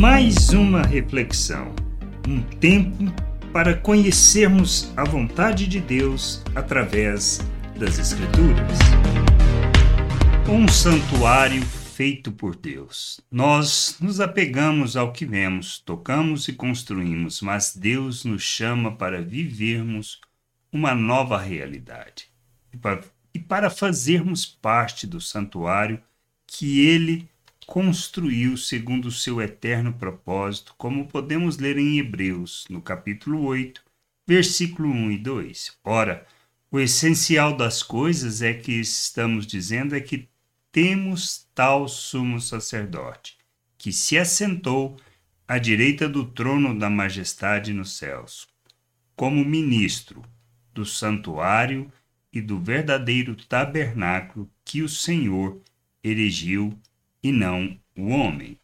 Mais uma reflexão, um tempo para conhecermos a vontade de Deus através das Escrituras. Um santuário feito por Deus. Nós nos apegamos ao que vemos, tocamos e construímos, mas Deus nos chama para vivermos uma nova realidade e para fazermos parte do santuário que Ele construiu segundo o seu eterno propósito, como podemos ler em Hebreus, no capítulo 8, versículo 1 e 2. Ora, o essencial das coisas é que estamos dizendo é que temos tal sumo sacerdote, que se assentou à direita do trono da majestade nos céus, como ministro do santuário e do verdadeiro tabernáculo que o Senhor erigiu e não o homem.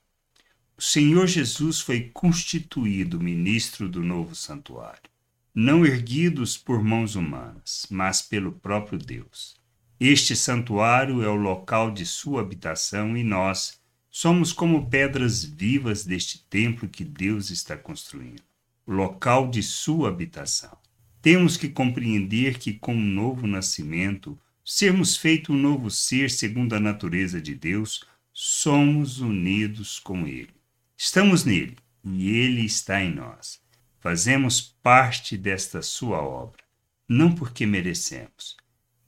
O Senhor Jesus foi constituído ministro do novo santuário, não erguidos por mãos humanas, mas pelo próprio Deus. Este santuário é o local de sua habitação e nós somos como pedras vivas deste templo que Deus está construindo, o local de sua habitação. Temos que compreender que, com o novo nascimento, sermos feito um novo ser segundo a natureza de Deus, somos unidos com Ele. Estamos nele e Ele está em nós. Fazemos parte desta Sua obra, não porque merecemos,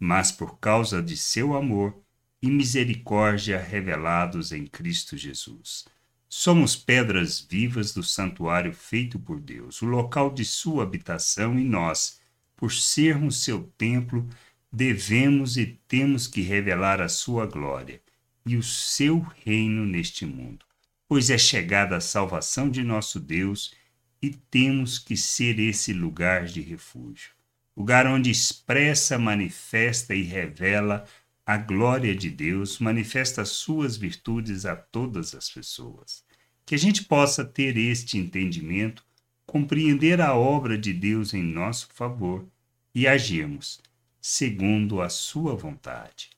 mas por causa de seu amor e misericórdia revelados em Cristo Jesus. Somos pedras vivas do santuário feito por Deus, o local de sua habitação, e nós, por sermos seu templo, devemos e temos que revelar a sua glória e o seu reino neste mundo, pois é chegada a salvação de nosso Deus e temos que ser esse lugar de refúgio, lugar onde expressa, manifesta e revela a glória de Deus, manifesta suas virtudes a todas as pessoas. Que a gente possa ter este entendimento, compreender a obra de Deus em nosso favor e agirmos segundo a sua vontade.